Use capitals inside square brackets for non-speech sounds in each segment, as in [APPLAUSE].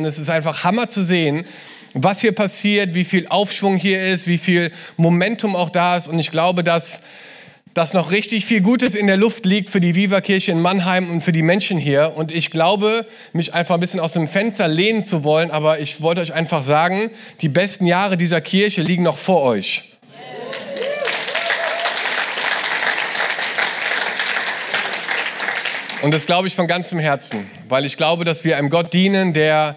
Und es ist einfach Hammer zu sehen, was hier passiert, wie viel Aufschwung hier ist, wie viel Momentum auch da ist. Und ich glaube, dass, dass noch richtig viel Gutes in der Luft liegt für die Viva-Kirche in Mannheim und für die Menschen hier. Und ich glaube, mich einfach ein bisschen aus dem Fenster lehnen zu wollen, aber ich wollte euch einfach sagen, die besten Jahre dieser Kirche liegen noch vor euch. Und das glaube ich von ganzem Herzen, weil ich glaube, dass wir einem Gott dienen, der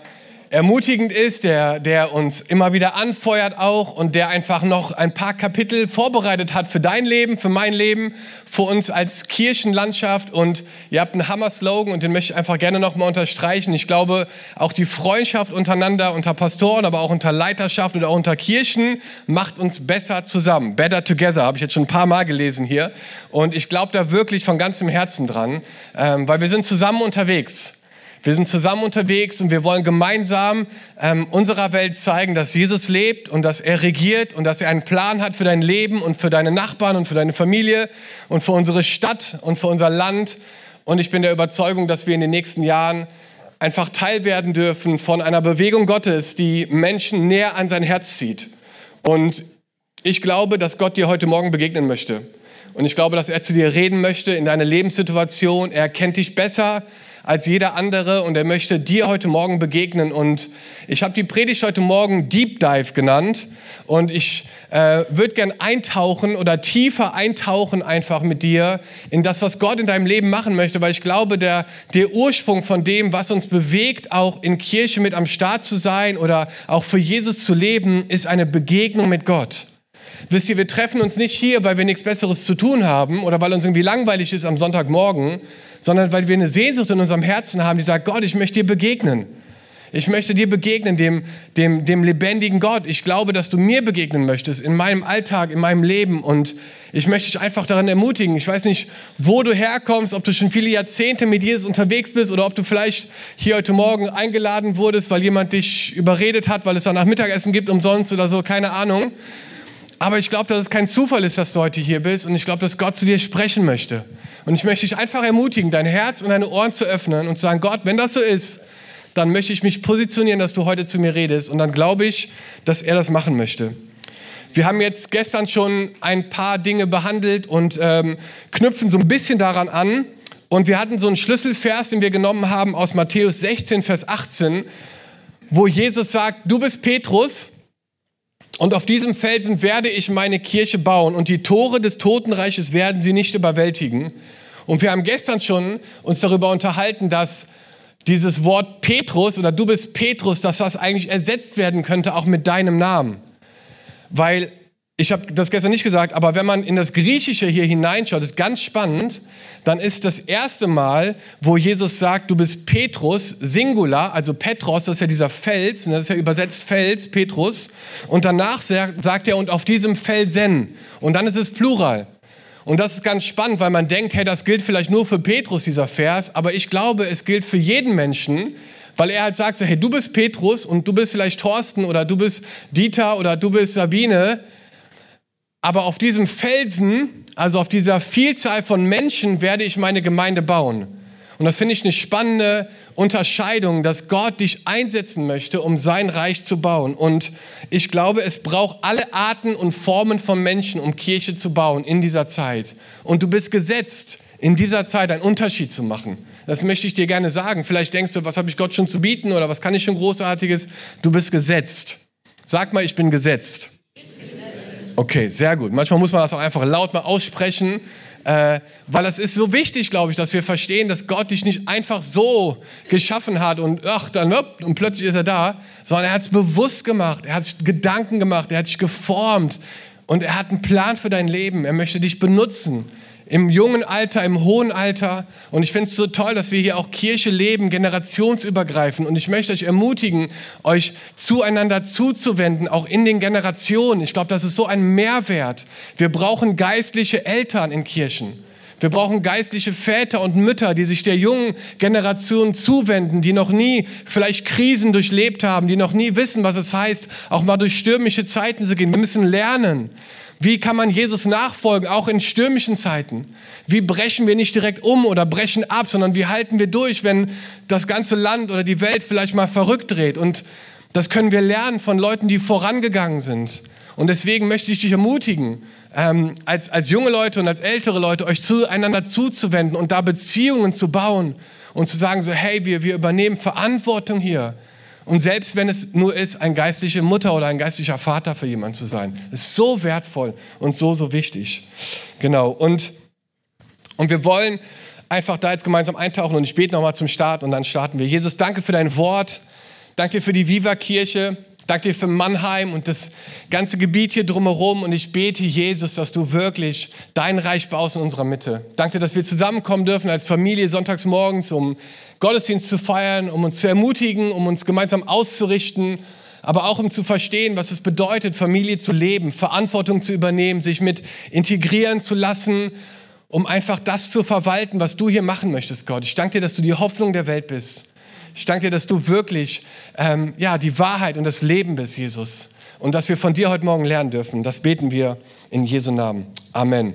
ermutigend ist, der, der uns immer wieder anfeuert auch und der einfach noch ein paar Kapitel vorbereitet hat für dein Leben, für mein Leben, für uns als Kirchenlandschaft. Und ihr habt einen Hammer-Slogan und den möchte ich einfach gerne nochmal unterstreichen. Ich glaube, auch die Freundschaft untereinander, unter Pastoren, aber auch unter Leiterschaft oder auch unter Kirchen macht uns besser zusammen. Better together, habe ich jetzt schon ein paar Mal gelesen hier. Und ich glaube da wirklich von ganzem Herzen dran, ähm, weil wir sind zusammen unterwegs. Wir sind zusammen unterwegs und wir wollen gemeinsam ähm, unserer Welt zeigen, dass Jesus lebt und dass er regiert und dass er einen Plan hat für dein Leben und für deine Nachbarn und für deine Familie und für unsere Stadt und für unser Land. Und ich bin der Überzeugung, dass wir in den nächsten Jahren einfach Teil werden dürfen von einer Bewegung Gottes, die Menschen näher an sein Herz zieht. Und ich glaube, dass Gott dir heute Morgen begegnen möchte. Und ich glaube, dass er zu dir reden möchte in deiner Lebenssituation. Er kennt dich besser als jeder andere und er möchte dir heute Morgen begegnen. Und ich habe die Predigt heute Morgen Deep Dive genannt und ich äh, würde gern eintauchen oder tiefer eintauchen einfach mit dir in das, was Gott in deinem Leben machen möchte, weil ich glaube, der, der Ursprung von dem, was uns bewegt, auch in Kirche mit am Start zu sein oder auch für Jesus zu leben, ist eine Begegnung mit Gott. Wisst ihr, wir treffen uns nicht hier, weil wir nichts Besseres zu tun haben oder weil uns irgendwie langweilig ist am Sonntagmorgen, sondern weil wir eine Sehnsucht in unserem Herzen haben, die sagt, Gott, ich möchte dir begegnen. Ich möchte dir begegnen, dem, dem, dem lebendigen Gott. Ich glaube, dass du mir begegnen möchtest in meinem Alltag, in meinem Leben. Und ich möchte dich einfach daran ermutigen. Ich weiß nicht, wo du herkommst, ob du schon viele Jahrzehnte mit Jesus unterwegs bist oder ob du vielleicht hier heute Morgen eingeladen wurdest, weil jemand dich überredet hat, weil es danach Mittagessen gibt umsonst oder so, keine Ahnung. Aber ich glaube, dass es kein Zufall ist, dass du heute hier bist. Und ich glaube, dass Gott zu dir sprechen möchte. Und ich möchte dich einfach ermutigen, dein Herz und deine Ohren zu öffnen und zu sagen, Gott, wenn das so ist, dann möchte ich mich positionieren, dass du heute zu mir redest. Und dann glaube ich, dass er das machen möchte. Wir haben jetzt gestern schon ein paar Dinge behandelt und ähm, knüpfen so ein bisschen daran an. Und wir hatten so einen Schlüsselvers, den wir genommen haben aus Matthäus 16, Vers 18, wo Jesus sagt, du bist Petrus und auf diesem Felsen werde ich meine Kirche bauen und die Tore des Totenreiches werden sie nicht überwältigen. Und wir haben gestern schon uns darüber unterhalten, dass dieses Wort Petrus oder du bist Petrus, dass das eigentlich ersetzt werden könnte auch mit deinem Namen. Weil ich habe das gestern nicht gesagt, aber wenn man in das Griechische hier hineinschaut, ist ganz spannend, dann ist das erste Mal, wo Jesus sagt, du bist Petrus, Singular, also Petros, das ist ja dieser Fels, das ist ja übersetzt Fels, Petrus, und danach sagt er, und auf diesem Felsen, und dann ist es Plural. Und das ist ganz spannend, weil man denkt, hey, das gilt vielleicht nur für Petrus, dieser Vers, aber ich glaube, es gilt für jeden Menschen, weil er halt sagt, hey, du bist Petrus und du bist vielleicht Thorsten oder du bist Dieter oder du bist Sabine, aber auf diesem Felsen, also auf dieser Vielzahl von Menschen, werde ich meine Gemeinde bauen. Und das finde ich eine spannende Unterscheidung, dass Gott dich einsetzen möchte, um sein Reich zu bauen. Und ich glaube, es braucht alle Arten und Formen von Menschen, um Kirche zu bauen in dieser Zeit. Und du bist gesetzt, in dieser Zeit einen Unterschied zu machen. Das möchte ich dir gerne sagen. Vielleicht denkst du, was habe ich Gott schon zu bieten oder was kann ich schon Großartiges? Du bist gesetzt. Sag mal, ich bin gesetzt. Okay, sehr gut. Manchmal muss man das auch einfach laut mal aussprechen, äh, weil es ist so wichtig, glaube ich, dass wir verstehen, dass Gott dich nicht einfach so geschaffen hat und ach, dann und plötzlich ist er da, sondern er hat es bewusst gemacht, er hat sich Gedanken gemacht, er hat dich geformt und er hat einen Plan für dein Leben. Er möchte dich benutzen im jungen Alter, im hohen Alter. Und ich finde es so toll, dass wir hier auch Kirche leben, generationsübergreifend. Und ich möchte euch ermutigen, euch zueinander zuzuwenden, auch in den Generationen. Ich glaube, das ist so ein Mehrwert. Wir brauchen geistliche Eltern in Kirchen. Wir brauchen geistliche Väter und Mütter, die sich der jungen Generation zuwenden, die noch nie vielleicht Krisen durchlebt haben, die noch nie wissen, was es heißt, auch mal durch stürmische Zeiten zu gehen. Wir müssen lernen. Wie kann man Jesus nachfolgen, auch in stürmischen Zeiten? Wie brechen wir nicht direkt um oder brechen ab, sondern wie halten wir durch, wenn das ganze Land oder die Welt vielleicht mal verrückt dreht? Und das können wir lernen von Leuten, die vorangegangen sind. Und deswegen möchte ich dich ermutigen, ähm, als, als junge Leute und als ältere Leute euch zueinander zuzuwenden und da Beziehungen zu bauen und zu sagen so, hey, wir, wir übernehmen Verantwortung hier. Und selbst wenn es nur ist, ein geistliche Mutter oder ein geistlicher Vater für jemanden zu sein, ist so wertvoll und so, so wichtig. Genau. Und, und wir wollen einfach da jetzt gemeinsam eintauchen und ich bete nochmal zum Start und dann starten wir. Jesus, danke für dein Wort. Danke für die Viva-Kirche. Danke dir für Mannheim und das ganze Gebiet hier drumherum. Und ich bete, Jesus, dass du wirklich dein Reich baust in unserer Mitte. Danke, dass wir zusammenkommen dürfen als Familie sonntags morgens, um Gottesdienst zu feiern, um uns zu ermutigen, um uns gemeinsam auszurichten, aber auch um zu verstehen, was es bedeutet, Familie zu leben, Verantwortung zu übernehmen, sich mit integrieren zu lassen, um einfach das zu verwalten, was du hier machen möchtest, Gott. Ich danke dir, dass du die Hoffnung der Welt bist. Ich danke dir, dass du wirklich ähm, ja, die Wahrheit und das Leben bist, Jesus. Und dass wir von dir heute Morgen lernen dürfen. Das beten wir in Jesu Namen. Amen.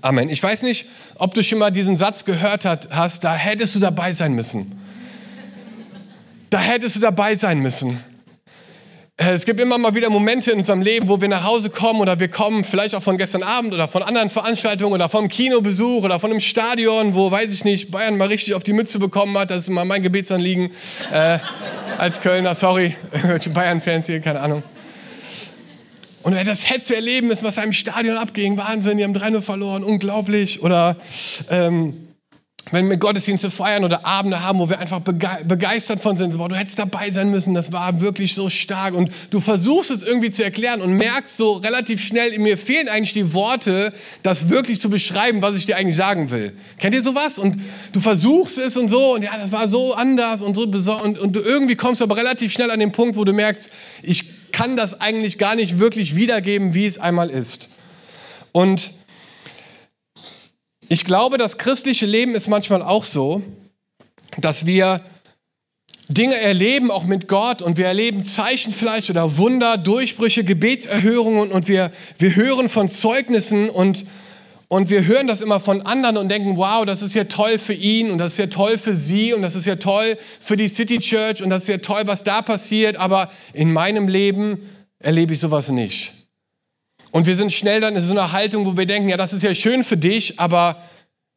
Amen. Ich weiß nicht, ob du schon mal diesen Satz gehört hast, da hättest du dabei sein müssen. Da hättest du dabei sein müssen. Äh, es gibt immer mal wieder Momente in unserem Leben, wo wir nach Hause kommen oder wir kommen vielleicht auch von gestern Abend oder von anderen Veranstaltungen oder vom Kinobesuch oder von einem Stadion, wo, weiß ich nicht, Bayern mal richtig auf die Mütze bekommen hat. Das ist immer mein Gebetsanliegen äh, als Kölner. Sorry, Bayern-Fans hier, keine Ahnung. Und das Hetze erleben müssen, was da im Stadion abging, Wahnsinn, die haben 3-0 verloren, unglaublich. Oder ähm, wenn wir Gottesdienste feiern oder Abende haben, wo wir einfach begeistert von sind, boah, du hättest dabei sein müssen, das war wirklich so stark und du versuchst es irgendwie zu erklären und merkst so relativ schnell, mir fehlen eigentlich die Worte, das wirklich zu beschreiben, was ich dir eigentlich sagen will. Kennt ihr sowas? Und du versuchst es und so und ja, das war so anders und so und, und du irgendwie kommst aber relativ schnell an den Punkt, wo du merkst, ich kann das eigentlich gar nicht wirklich wiedergeben, wie es einmal ist. Und ich glaube, das christliche Leben ist manchmal auch so, dass wir Dinge erleben, auch mit Gott, und wir erleben Zeichen vielleicht oder Wunder, Durchbrüche, Gebetserhörungen und wir, wir hören von Zeugnissen und, und wir hören das immer von anderen und denken, wow, das ist ja toll für ihn und das ist ja toll für sie und das ist ja toll für die City Church und das ist ja toll, was da passiert, aber in meinem Leben erlebe ich sowas nicht. Und wir sind schnell dann in so einer Haltung, wo wir denken, ja, das ist ja schön für dich, aber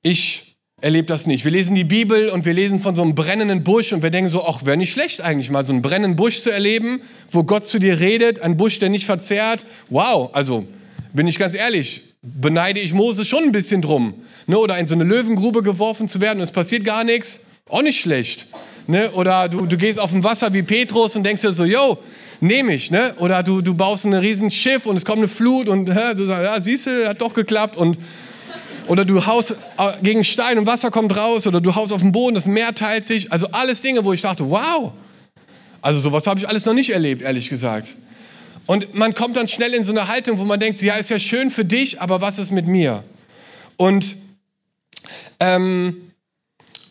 ich erlebe das nicht. Wir lesen die Bibel und wir lesen von so einem brennenden Busch und wir denken so, ach, wäre nicht schlecht eigentlich mal so einen brennenden Busch zu erleben, wo Gott zu dir redet, ein Busch, der nicht verzehrt. Wow, also bin ich ganz ehrlich, beneide ich Mose schon ein bisschen drum. Ne? Oder in so eine Löwengrube geworfen zu werden und es passiert gar nichts, auch nicht schlecht. Ne? Oder du, du gehst auf dem Wasser wie Petrus und denkst dir so, yo, nehme ich, ne? Oder du, du baust ein riesen Schiff und es kommt eine Flut und hä, du sagst, ja, siehst du, hat doch geklappt und oder du haust äh, gegen Stein und Wasser kommt raus oder du haust auf den Boden, das Meer teilt sich. Also alles Dinge, wo ich dachte, wow. Also sowas habe ich alles noch nicht erlebt, ehrlich gesagt. Und man kommt dann schnell in so eine Haltung, wo man denkt, ja, ist ja schön für dich, aber was ist mit mir? Und ähm,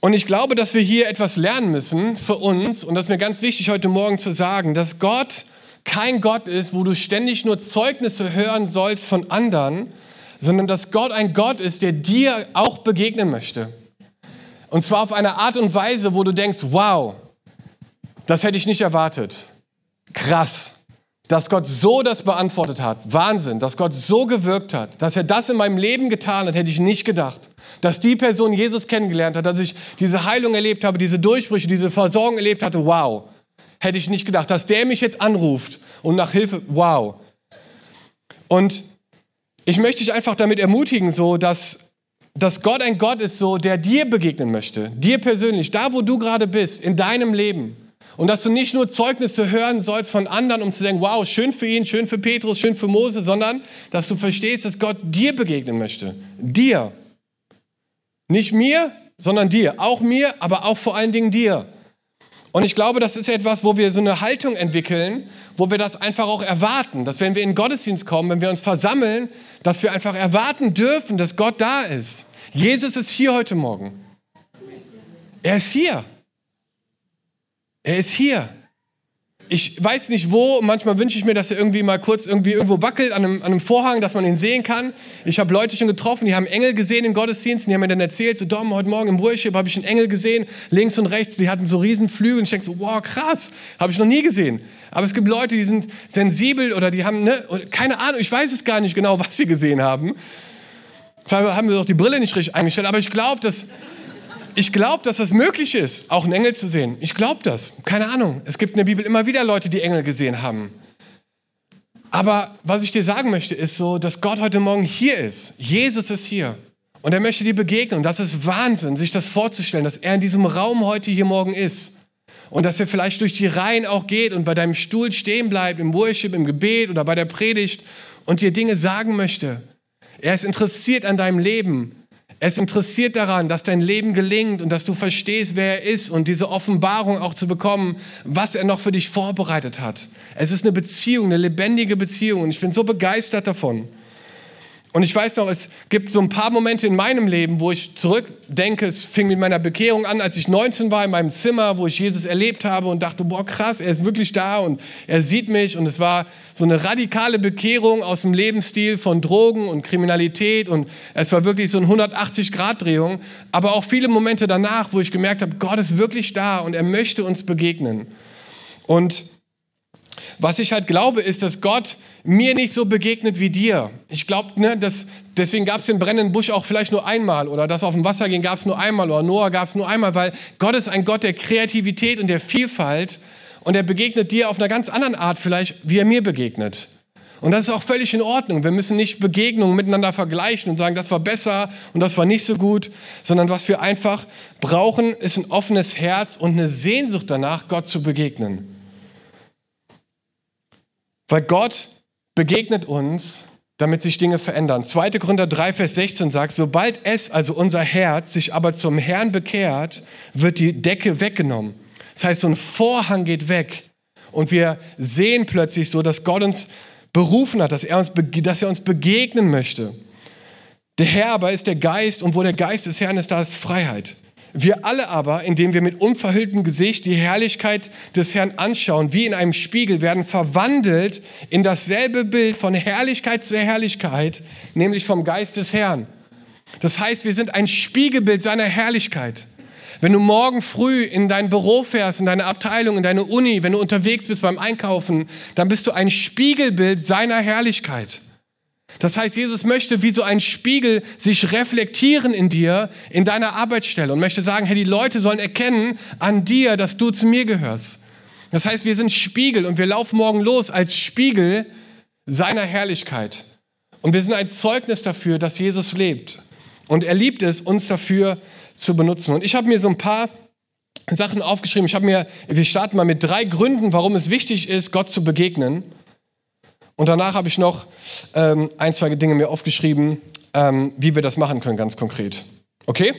und ich glaube, dass wir hier etwas lernen müssen für uns. Und das ist mir ganz wichtig heute Morgen zu sagen, dass Gott kein Gott ist, wo du ständig nur Zeugnisse hören sollst von anderen, sondern dass Gott ein Gott ist, der dir auch begegnen möchte. Und zwar auf eine Art und Weise, wo du denkst, wow, das hätte ich nicht erwartet. Krass dass Gott so das beantwortet hat. Wahnsinn, dass Gott so gewirkt hat, dass er das in meinem Leben getan hat, hätte ich nicht gedacht. Dass die Person Jesus kennengelernt hat, dass ich diese Heilung erlebt habe, diese Durchbrüche, diese Versorgung erlebt hatte, wow. Hätte ich nicht gedacht, dass der mich jetzt anruft und nach Hilfe, wow. Und ich möchte dich einfach damit ermutigen, so, dass, dass Gott ein Gott ist, so, der dir begegnen möchte, dir persönlich, da wo du gerade bist, in deinem Leben. Und dass du nicht nur Zeugnisse hören sollst von anderen, um zu denken, wow, schön für ihn, schön für Petrus, schön für Mose, sondern dass du verstehst, dass Gott dir begegnen möchte. Dir. Nicht mir, sondern dir. Auch mir, aber auch vor allen Dingen dir. Und ich glaube, das ist etwas, wo wir so eine Haltung entwickeln, wo wir das einfach auch erwarten, dass wenn wir in den Gottesdienst kommen, wenn wir uns versammeln, dass wir einfach erwarten dürfen, dass Gott da ist. Jesus ist hier heute Morgen. Er ist hier. Er ist hier. ich weiß nicht wo, manchmal wünsche ich mir, dass er irgendwie mal kurz irgendwie irgendwo wackelt an einem, an einem Vorhang, dass man ihn sehen kann. Ich habe Leute schon getroffen, die haben Engel gesehen in Gottesdiensten, die haben mir dann erzählt, so Dom, heute Morgen im Worship habe ich einen Engel gesehen, links und rechts, die hatten so riesen Flügel und ich denke so, wow, krass, habe ich noch nie gesehen. Aber es gibt Leute, die sind sensibel oder die haben, ne, keine Ahnung, ich weiß es gar nicht genau, [LAUGHS] was sie gesehen haben. Vielleicht haben sie doch die Brille nicht richtig eingestellt, aber ich glaube, dass ich glaube, dass es möglich ist, auch einen Engel zu sehen. Ich glaube das. Keine Ahnung. Es gibt in der Bibel immer wieder Leute, die Engel gesehen haben. Aber was ich dir sagen möchte, ist so, dass Gott heute Morgen hier ist. Jesus ist hier. Und er möchte dir begegnen. Und das ist Wahnsinn, sich das vorzustellen, dass er in diesem Raum heute hier morgen ist. Und dass er vielleicht durch die Reihen auch geht und bei deinem Stuhl stehen bleibt, im Worship, im Gebet oder bei der Predigt und dir Dinge sagen möchte. Er ist interessiert an deinem Leben. Es interessiert daran, dass dein Leben gelingt und dass du verstehst, wer er ist und diese Offenbarung auch zu bekommen, was er noch für dich vorbereitet hat. Es ist eine Beziehung, eine lebendige Beziehung und ich bin so begeistert davon. Und ich weiß noch, es gibt so ein paar Momente in meinem Leben, wo ich zurückdenke, es fing mit meiner Bekehrung an, als ich 19 war in meinem Zimmer, wo ich Jesus erlebt habe und dachte, boah krass, er ist wirklich da und er sieht mich. Und es war so eine radikale Bekehrung aus dem Lebensstil von Drogen und Kriminalität und es war wirklich so eine 180-Grad-Drehung. Aber auch viele Momente danach, wo ich gemerkt habe, Gott ist wirklich da und er möchte uns begegnen. Und was ich halt glaube, ist, dass Gott mir nicht so begegnet wie dir. Ich glaube, ne, deswegen gab es den brennenden Busch auch vielleicht nur einmal oder das auf dem Wasser gehen gab es nur einmal oder Noah gab es nur einmal, weil Gott ist ein Gott der Kreativität und der Vielfalt und er begegnet dir auf einer ganz anderen Art vielleicht, wie er mir begegnet. Und das ist auch völlig in Ordnung. Wir müssen nicht Begegnungen miteinander vergleichen und sagen, das war besser und das war nicht so gut, sondern was wir einfach brauchen, ist ein offenes Herz und eine Sehnsucht danach, Gott zu begegnen. Weil Gott begegnet uns, damit sich Dinge verändern. 2. Korinther 3, Vers 16 sagt, sobald es, also unser Herz, sich aber zum Herrn bekehrt, wird die Decke weggenommen. Das heißt, so ein Vorhang geht weg. Und wir sehen plötzlich so, dass Gott uns berufen hat, dass er uns, dass er uns begegnen möchte. Der Herr aber ist der Geist und wo der Geist des Herrn ist, da ist Freiheit. Wir alle aber, indem wir mit unverhülltem Gesicht die Herrlichkeit des Herrn anschauen, wie in einem Spiegel, werden verwandelt in dasselbe Bild von Herrlichkeit zu Herrlichkeit, nämlich vom Geist des Herrn. Das heißt, wir sind ein Spiegelbild seiner Herrlichkeit. Wenn du morgen früh in dein Büro fährst, in deine Abteilung, in deine Uni, wenn du unterwegs bist beim Einkaufen, dann bist du ein Spiegelbild seiner Herrlichkeit. Das heißt, Jesus möchte wie so ein Spiegel sich reflektieren in dir, in deiner Arbeitsstelle und möchte sagen, hey, die Leute sollen erkennen an dir, dass du zu mir gehörst. Das heißt, wir sind Spiegel und wir laufen morgen los als Spiegel seiner Herrlichkeit. Und wir sind ein Zeugnis dafür, dass Jesus lebt. Und er liebt es, uns dafür zu benutzen. Und ich habe mir so ein paar Sachen aufgeschrieben. Ich habe mir, wir starten mal mit drei Gründen, warum es wichtig ist, Gott zu begegnen. Und danach habe ich noch ähm, ein, zwei Dinge mir aufgeschrieben, ähm, wie wir das machen können, ganz konkret. Okay?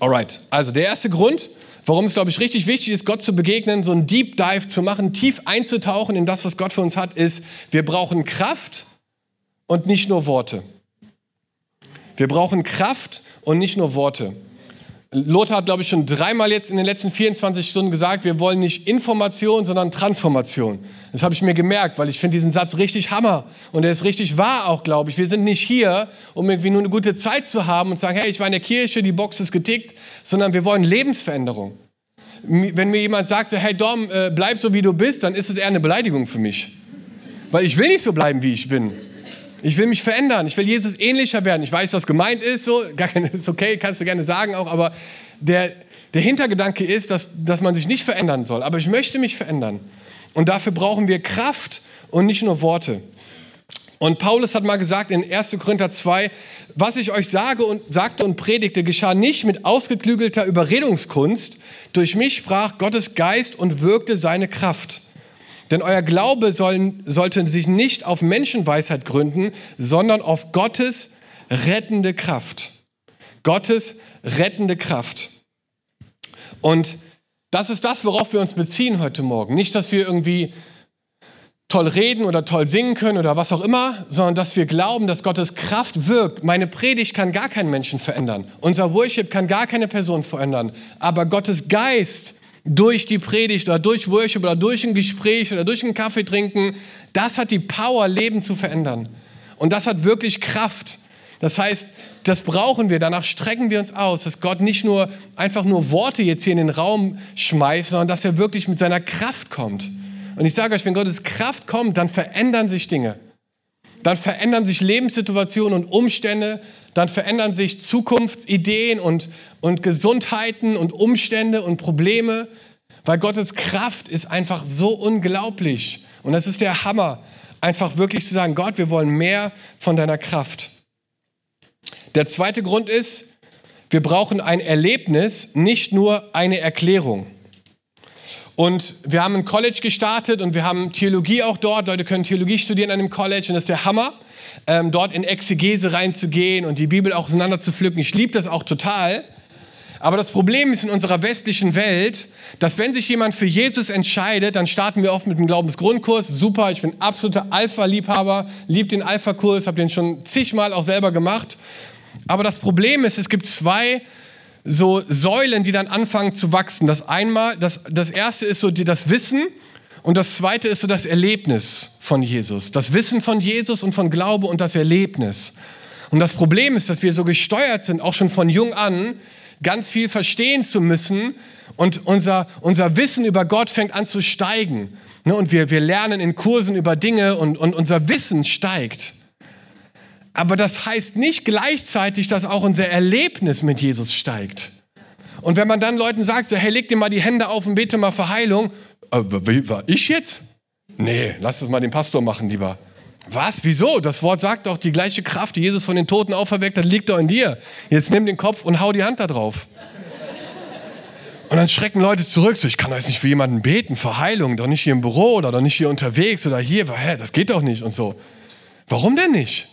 Alright. Also der erste Grund, warum es, glaube ich, richtig wichtig ist, Gott zu begegnen, so einen Deep Dive zu machen, tief einzutauchen in das, was Gott für uns hat, ist, wir brauchen Kraft und nicht nur Worte. Wir brauchen Kraft und nicht nur Worte. Lothar hat, glaube ich, schon dreimal jetzt in den letzten 24 Stunden gesagt, wir wollen nicht Information, sondern Transformation. Das habe ich mir gemerkt, weil ich finde diesen Satz richtig Hammer. Und er ist richtig wahr auch, glaube ich. Wir sind nicht hier, um irgendwie nur eine gute Zeit zu haben und zu sagen, hey, ich war in der Kirche, die Box ist getickt, sondern wir wollen Lebensveränderung. Wenn mir jemand sagt, so, hey Dom, äh, bleib so wie du bist, dann ist es eher eine Beleidigung für mich. Weil ich will nicht so bleiben, wie ich bin. Ich will mich verändern. Ich will Jesus ähnlicher werden. Ich weiß, was gemeint ist. So, gar keine, ist okay, kannst du gerne sagen auch. Aber der, der Hintergedanke ist, dass, dass man sich nicht verändern soll. Aber ich möchte mich verändern. Und dafür brauchen wir Kraft und nicht nur Worte. Und Paulus hat mal gesagt in 1. Korinther 2, was ich euch sage und sagte und predigte, geschah nicht mit ausgeklügelter Überredungskunst. Durch mich sprach Gottes Geist und wirkte seine Kraft. Denn euer Glaube soll, sollte sich nicht auf Menschenweisheit gründen, sondern auf Gottes rettende Kraft. Gottes rettende Kraft. Und das ist das, worauf wir uns beziehen heute Morgen. Nicht, dass wir irgendwie toll reden oder toll singen können oder was auch immer, sondern dass wir glauben, dass Gottes Kraft wirkt. Meine Predigt kann gar keinen Menschen verändern. Unser Worship kann gar keine Person verändern. Aber Gottes Geist durch die Predigt oder durch Worship oder durch ein Gespräch oder durch einen Kaffee trinken, das hat die Power, Leben zu verändern. Und das hat wirklich Kraft. Das heißt, das brauchen wir, danach strecken wir uns aus, dass Gott nicht nur einfach nur Worte jetzt hier in den Raum schmeißt, sondern dass er wirklich mit seiner Kraft kommt. Und ich sage euch, wenn Gottes Kraft kommt, dann verändern sich Dinge. Dann verändern sich Lebenssituationen und Umstände, dann verändern sich Zukunftsideen und, und Gesundheiten und Umstände und Probleme, weil Gottes Kraft ist einfach so unglaublich. Und das ist der Hammer, einfach wirklich zu sagen, Gott, wir wollen mehr von deiner Kraft. Der zweite Grund ist, wir brauchen ein Erlebnis, nicht nur eine Erklärung. Und wir haben ein College gestartet und wir haben Theologie auch dort. Leute können Theologie studieren an dem College und das ist der Hammer, ähm, dort in Exegese reinzugehen und die Bibel auch auseinander zu pflücken. Ich liebe das auch total. Aber das Problem ist in unserer westlichen Welt, dass wenn sich jemand für Jesus entscheidet, dann starten wir oft mit dem Glaubensgrundkurs. Super, ich bin absoluter Alpha-Liebhaber, liebe den Alpha-Kurs, habe den schon zigmal auch selber gemacht. Aber das Problem ist, es gibt zwei so Säulen, die dann anfangen zu wachsen. Das einmal, das, das erste ist so die, das Wissen und das zweite ist so das Erlebnis von Jesus. Das Wissen von Jesus und von Glaube und das Erlebnis. Und das Problem ist, dass wir so gesteuert sind, auch schon von jung an, ganz viel verstehen zu müssen und unser, unser Wissen über Gott fängt an zu steigen. Ne, und wir, wir lernen in Kursen über Dinge und, und unser Wissen steigt. Aber das heißt nicht gleichzeitig, dass auch unser Erlebnis mit Jesus steigt. Und wenn man dann Leuten sagt, so, hey, leg dir mal die Hände auf und bete mal für Heilung, war ich jetzt? Nee, lass das mal den Pastor machen lieber. Was? Wieso? Das Wort sagt doch, die gleiche Kraft, die Jesus von den Toten auferweckt hat, liegt doch in dir. Jetzt nimm den Kopf und hau die Hand da drauf. Und dann schrecken Leute zurück, so, ich kann doch jetzt nicht für jemanden beten, für Heilung, doch nicht hier im Büro oder doch nicht hier unterwegs oder hier, hä, das geht doch nicht und so. Warum denn nicht?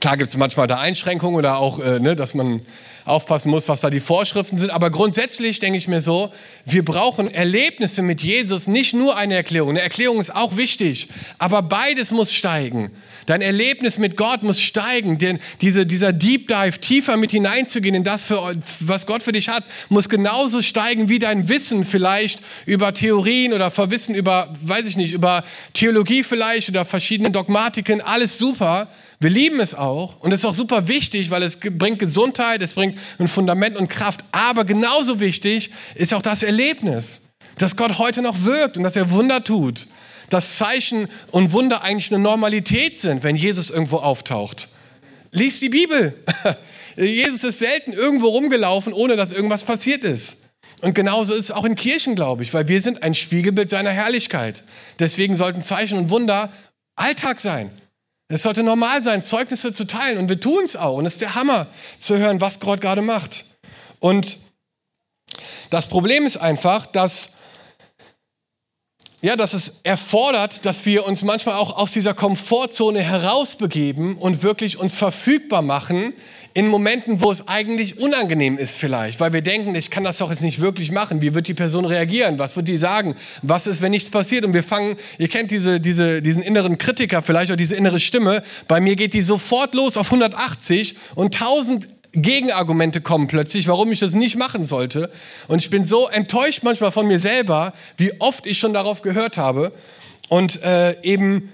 Klar gibt es manchmal da Einschränkungen oder auch, äh, ne, dass man aufpassen muss, was da die Vorschriften sind. Aber grundsätzlich denke ich mir so, wir brauchen Erlebnisse mit Jesus, nicht nur eine Erklärung. Eine Erklärung ist auch wichtig, aber beides muss steigen. Dein Erlebnis mit Gott muss steigen. Denn diese, dieser Deep Dive, tiefer mit hineinzugehen in das, für, was Gott für dich hat, muss genauso steigen wie dein Wissen vielleicht über Theorien oder Verwissen über, weiß ich nicht, über Theologie vielleicht oder verschiedene Dogmatiken. Alles super. Wir lieben es auch und es ist auch super wichtig, weil es bringt Gesundheit, es bringt ein Fundament und Kraft. Aber genauso wichtig ist auch das Erlebnis, dass Gott heute noch wirkt und dass er Wunder tut. Dass Zeichen und Wunder eigentlich eine Normalität sind, wenn Jesus irgendwo auftaucht. Lies die Bibel. [LAUGHS] Jesus ist selten irgendwo rumgelaufen, ohne dass irgendwas passiert ist. Und genauso ist es auch in Kirchen, glaube ich, weil wir sind ein Spiegelbild seiner Herrlichkeit. Deswegen sollten Zeichen und Wunder Alltag sein. Es sollte normal sein, Zeugnisse zu teilen und wir tun es auch. Und es ist der Hammer zu hören, was Gott gerade macht. Und das Problem ist einfach, dass ja, dass es erfordert, dass wir uns manchmal auch aus dieser Komfortzone herausbegeben und wirklich uns verfügbar machen in Momenten, wo es eigentlich unangenehm ist vielleicht, weil wir denken, ich kann das doch jetzt nicht wirklich machen. Wie wird die Person reagieren? Was wird die sagen? Was ist, wenn nichts passiert? Und wir fangen, ihr kennt diese, diese, diesen inneren Kritiker vielleicht oder diese innere Stimme. Bei mir geht die sofort los auf 180 und 1000 Gegenargumente kommen plötzlich, warum ich das nicht machen sollte. Und ich bin so enttäuscht manchmal von mir selber, wie oft ich schon darauf gehört habe und äh, eben,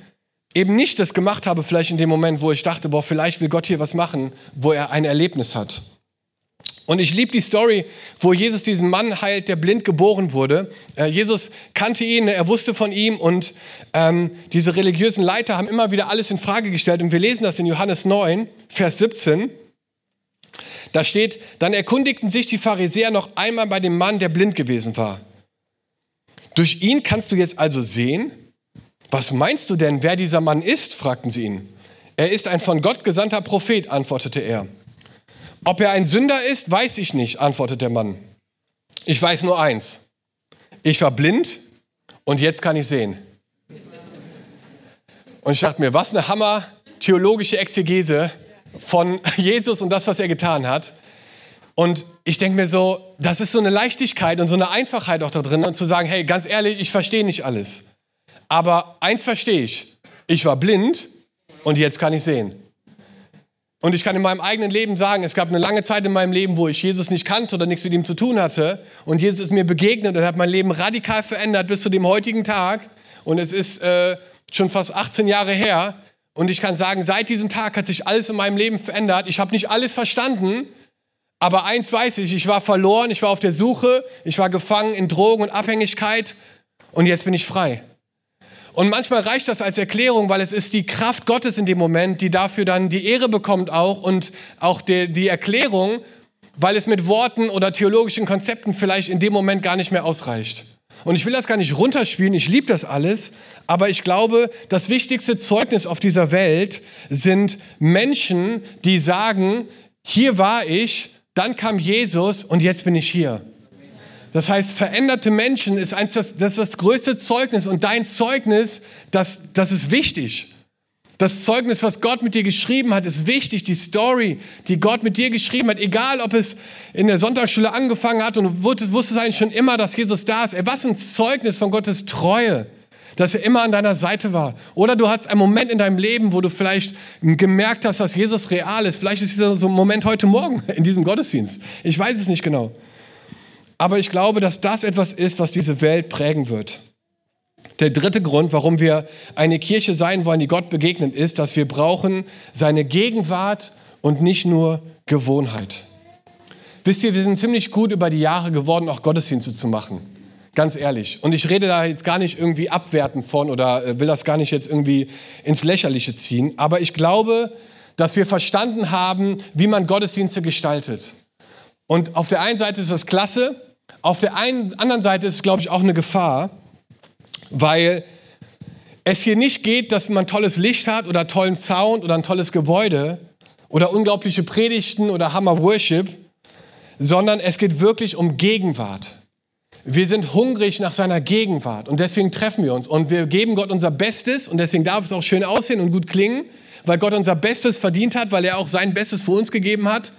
eben nicht das gemacht habe, vielleicht in dem Moment, wo ich dachte, boah, vielleicht will Gott hier was machen, wo er ein Erlebnis hat. Und ich liebe die Story, wo Jesus diesen Mann heilt, der blind geboren wurde. Äh, Jesus kannte ihn, er wusste von ihm und ähm, diese religiösen Leiter haben immer wieder alles in Frage gestellt. Und wir lesen das in Johannes 9, Vers 17. Da steht, dann erkundigten sich die Pharisäer noch einmal bei dem Mann, der blind gewesen war. Durch ihn kannst du jetzt also sehen? Was meinst du denn, wer dieser Mann ist? fragten sie ihn. Er ist ein von Gott gesandter Prophet, antwortete er. Ob er ein Sünder ist, weiß ich nicht, antwortete der Mann. Ich weiß nur eins. Ich war blind und jetzt kann ich sehen. Und ich dachte mir, was eine Hammer theologische Exegese von [LAUGHS] Jesus und das, was er getan hat. Und ich denke mir so, das ist so eine Leichtigkeit und so eine Einfachheit auch da drin, und zu sagen, hey, ganz ehrlich, ich verstehe nicht alles. Aber eins verstehe ich, ich war blind und jetzt kann ich sehen. Und ich kann in meinem eigenen Leben sagen, es gab eine lange Zeit in meinem Leben, wo ich Jesus nicht kannte oder nichts mit ihm zu tun hatte. Und Jesus ist mir begegnet und hat mein Leben radikal verändert bis zu dem heutigen Tag. Und es ist äh, schon fast 18 Jahre her. Und ich kann sagen, seit diesem Tag hat sich alles in meinem Leben verändert. Ich habe nicht alles verstanden, aber eins weiß ich, ich war verloren, ich war auf der Suche, ich war gefangen in Drogen und Abhängigkeit und jetzt bin ich frei. Und manchmal reicht das als Erklärung, weil es ist die Kraft Gottes in dem Moment, die dafür dann die Ehre bekommt auch und auch die, die Erklärung, weil es mit Worten oder theologischen Konzepten vielleicht in dem Moment gar nicht mehr ausreicht. Und ich will das gar nicht runterspielen, ich liebe das alles, aber ich glaube, das wichtigste Zeugnis auf dieser Welt sind Menschen, die sagen, hier war ich, dann kam Jesus und jetzt bin ich hier. Das heißt, veränderte Menschen ist eins, das, das ist das größte Zeugnis und dein Zeugnis, das, das ist wichtig. Das Zeugnis, was Gott mit dir geschrieben hat, ist wichtig. Die Story, die Gott mit dir geschrieben hat, egal ob es in der Sonntagsschule angefangen hat und du wusstest eigentlich schon immer, dass Jesus da ist. Was ein Zeugnis von Gottes Treue, dass er immer an deiner Seite war. Oder du hattest einen Moment in deinem Leben, wo du vielleicht gemerkt hast, dass Jesus real ist. Vielleicht ist dieser so ein Moment heute Morgen [LAUGHS] in diesem Gottesdienst. Ich weiß es nicht genau. Aber ich glaube, dass das etwas ist, was diese Welt prägen wird. Der dritte Grund, warum wir eine Kirche sein wollen, die Gott begegnet, ist, dass wir brauchen seine Gegenwart und nicht nur Gewohnheit. Wisst ihr, wir sind ziemlich gut über die Jahre geworden, auch Gottesdienste zu machen. Ganz ehrlich. Und ich rede da jetzt gar nicht irgendwie abwertend von oder äh, will das gar nicht jetzt irgendwie ins Lächerliche ziehen. Aber ich glaube, dass wir verstanden haben, wie man Gottesdienste gestaltet. Und auf der einen Seite ist das klasse, auf der einen, anderen Seite ist es, glaube ich, auch eine Gefahr, weil es hier nicht geht, dass man tolles Licht hat oder tollen Sound oder ein tolles Gebäude oder unglaubliche Predigten oder Hammer Worship, sondern es geht wirklich um Gegenwart. Wir sind hungrig nach seiner Gegenwart und deswegen treffen wir uns und wir geben Gott unser Bestes und deswegen darf es auch schön aussehen und gut klingen, weil Gott unser Bestes verdient hat, weil er auch sein Bestes für uns gegeben hat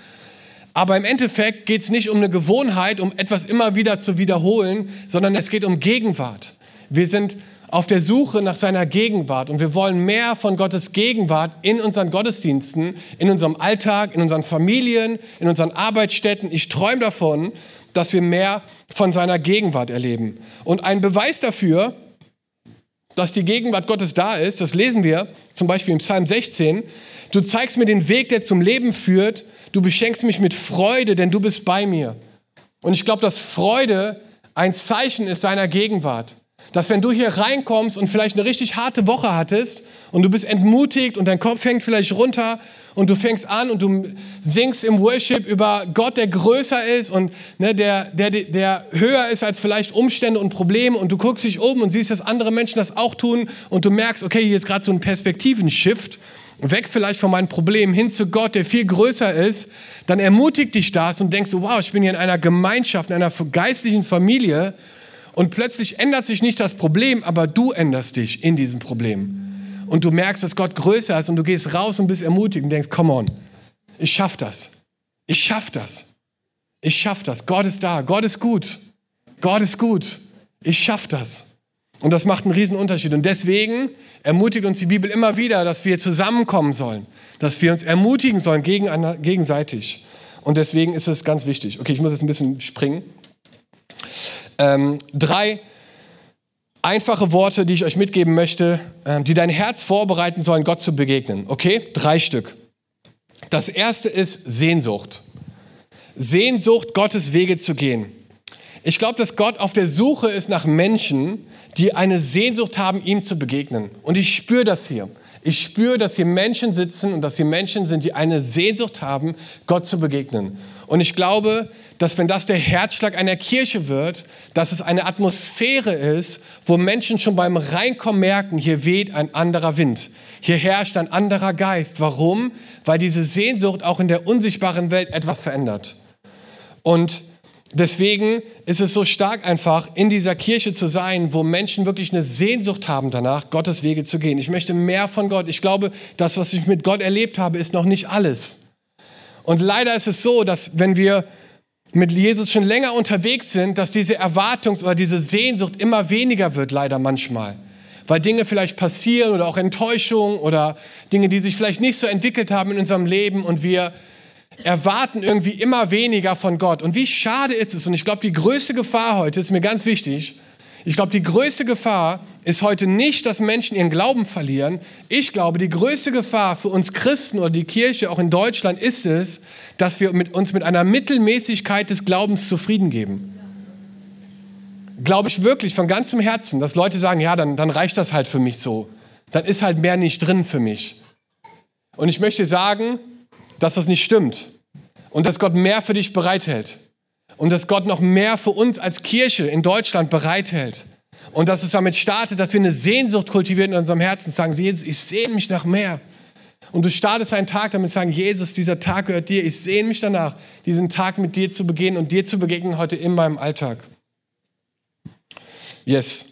aber im Endeffekt geht es nicht um eine Gewohnheit, um etwas immer wieder zu wiederholen, sondern es geht um Gegenwart. Wir sind auf der Suche nach seiner Gegenwart und wir wollen mehr von Gottes Gegenwart in unseren Gottesdiensten, in unserem Alltag, in unseren Familien, in unseren Arbeitsstätten. Ich träume davon, dass wir mehr von seiner Gegenwart erleben. Und ein Beweis dafür, dass die Gegenwart Gottes da ist, das lesen wir zum Beispiel im Psalm 16. Du zeigst mir den Weg, der zum Leben führt du beschenkst mich mit Freude, denn du bist bei mir. Und ich glaube, dass Freude ein Zeichen ist seiner Gegenwart. Dass wenn du hier reinkommst und vielleicht eine richtig harte Woche hattest und du bist entmutigt und dein Kopf hängt vielleicht runter und du fängst an und du singst im Worship über Gott, der größer ist und ne, der, der, der höher ist als vielleicht Umstände und Probleme und du guckst dich um und siehst, dass andere Menschen das auch tun und du merkst, okay, hier ist gerade so ein Perspektivenshift weg vielleicht von meinen Problemen hin zu Gott, der viel größer ist, dann ermutigt dich das und denkst, wow, ich bin hier in einer Gemeinschaft, in einer geistlichen Familie und plötzlich ändert sich nicht das Problem, aber du änderst dich in diesem Problem. Und du merkst, dass Gott größer ist und du gehst raus und bist ermutigt und denkst, come on, ich schaff das. Ich schaff das. Ich schaff das. Gott ist da. Gott ist gut. Gott ist gut. Ich schaff das. Und das macht einen riesen Unterschied. Und deswegen ermutigt uns die Bibel immer wieder, dass wir zusammenkommen sollen, dass wir uns ermutigen sollen gegenseitig. Und deswegen ist es ganz wichtig. Okay, ich muss jetzt ein bisschen springen. Ähm, drei einfache Worte, die ich euch mitgeben möchte, ähm, die dein Herz vorbereiten sollen, Gott zu begegnen. Okay, drei Stück. Das erste ist Sehnsucht. Sehnsucht, Gottes Wege zu gehen. Ich glaube, dass Gott auf der Suche ist nach Menschen, die eine Sehnsucht haben, ihm zu begegnen. Und ich spüre das hier. Ich spüre, dass hier Menschen sitzen und dass hier Menschen sind, die eine Sehnsucht haben, Gott zu begegnen. Und ich glaube, dass wenn das der Herzschlag einer Kirche wird, dass es eine Atmosphäre ist, wo Menschen schon beim Reinkommen merken, hier weht ein anderer Wind. Hier herrscht ein anderer Geist. Warum? Weil diese Sehnsucht auch in der unsichtbaren Welt etwas verändert. Und Deswegen ist es so stark einfach, in dieser Kirche zu sein, wo Menschen wirklich eine Sehnsucht haben danach, Gottes Wege zu gehen. Ich möchte mehr von Gott. Ich glaube, das, was ich mit Gott erlebt habe, ist noch nicht alles. Und leider ist es so, dass wenn wir mit Jesus schon länger unterwegs sind, dass diese Erwartungs- oder diese Sehnsucht immer weniger wird, leider manchmal. weil Dinge vielleicht passieren oder auch Enttäuschung oder Dinge, die sich vielleicht nicht so entwickelt haben in unserem Leben und wir erwarten irgendwie immer weniger von Gott. Und wie schade ist es, und ich glaube, die größte Gefahr heute ist mir ganz wichtig, ich glaube, die größte Gefahr ist heute nicht, dass Menschen ihren Glauben verlieren. Ich glaube, die größte Gefahr für uns Christen oder die Kirche auch in Deutschland ist es, dass wir uns mit einer Mittelmäßigkeit des Glaubens zufrieden geben. Glaube ich wirklich von ganzem Herzen, dass Leute sagen, ja, dann, dann reicht das halt für mich so. Dann ist halt mehr nicht drin für mich. Und ich möchte sagen, dass das nicht stimmt und dass Gott mehr für dich bereithält und dass Gott noch mehr für uns als Kirche in Deutschland bereithält. Und dass es damit startet, dass wir eine Sehnsucht kultivieren in unserem Herzen, sagen, Jesus, ich sehne mich nach mehr. Und du startest einen Tag damit sagen, Jesus, dieser Tag gehört dir. Ich sehne mich danach, diesen Tag mit dir zu begehen und dir zu begegnen heute in meinem Alltag. Yes,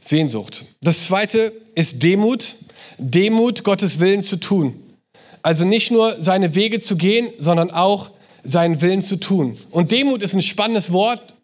Sehnsucht. Das zweite ist Demut. Demut, Gottes Willen zu tun. Also nicht nur seine Wege zu gehen, sondern auch seinen Willen zu tun. Und Demut ist ein spannendes Wort,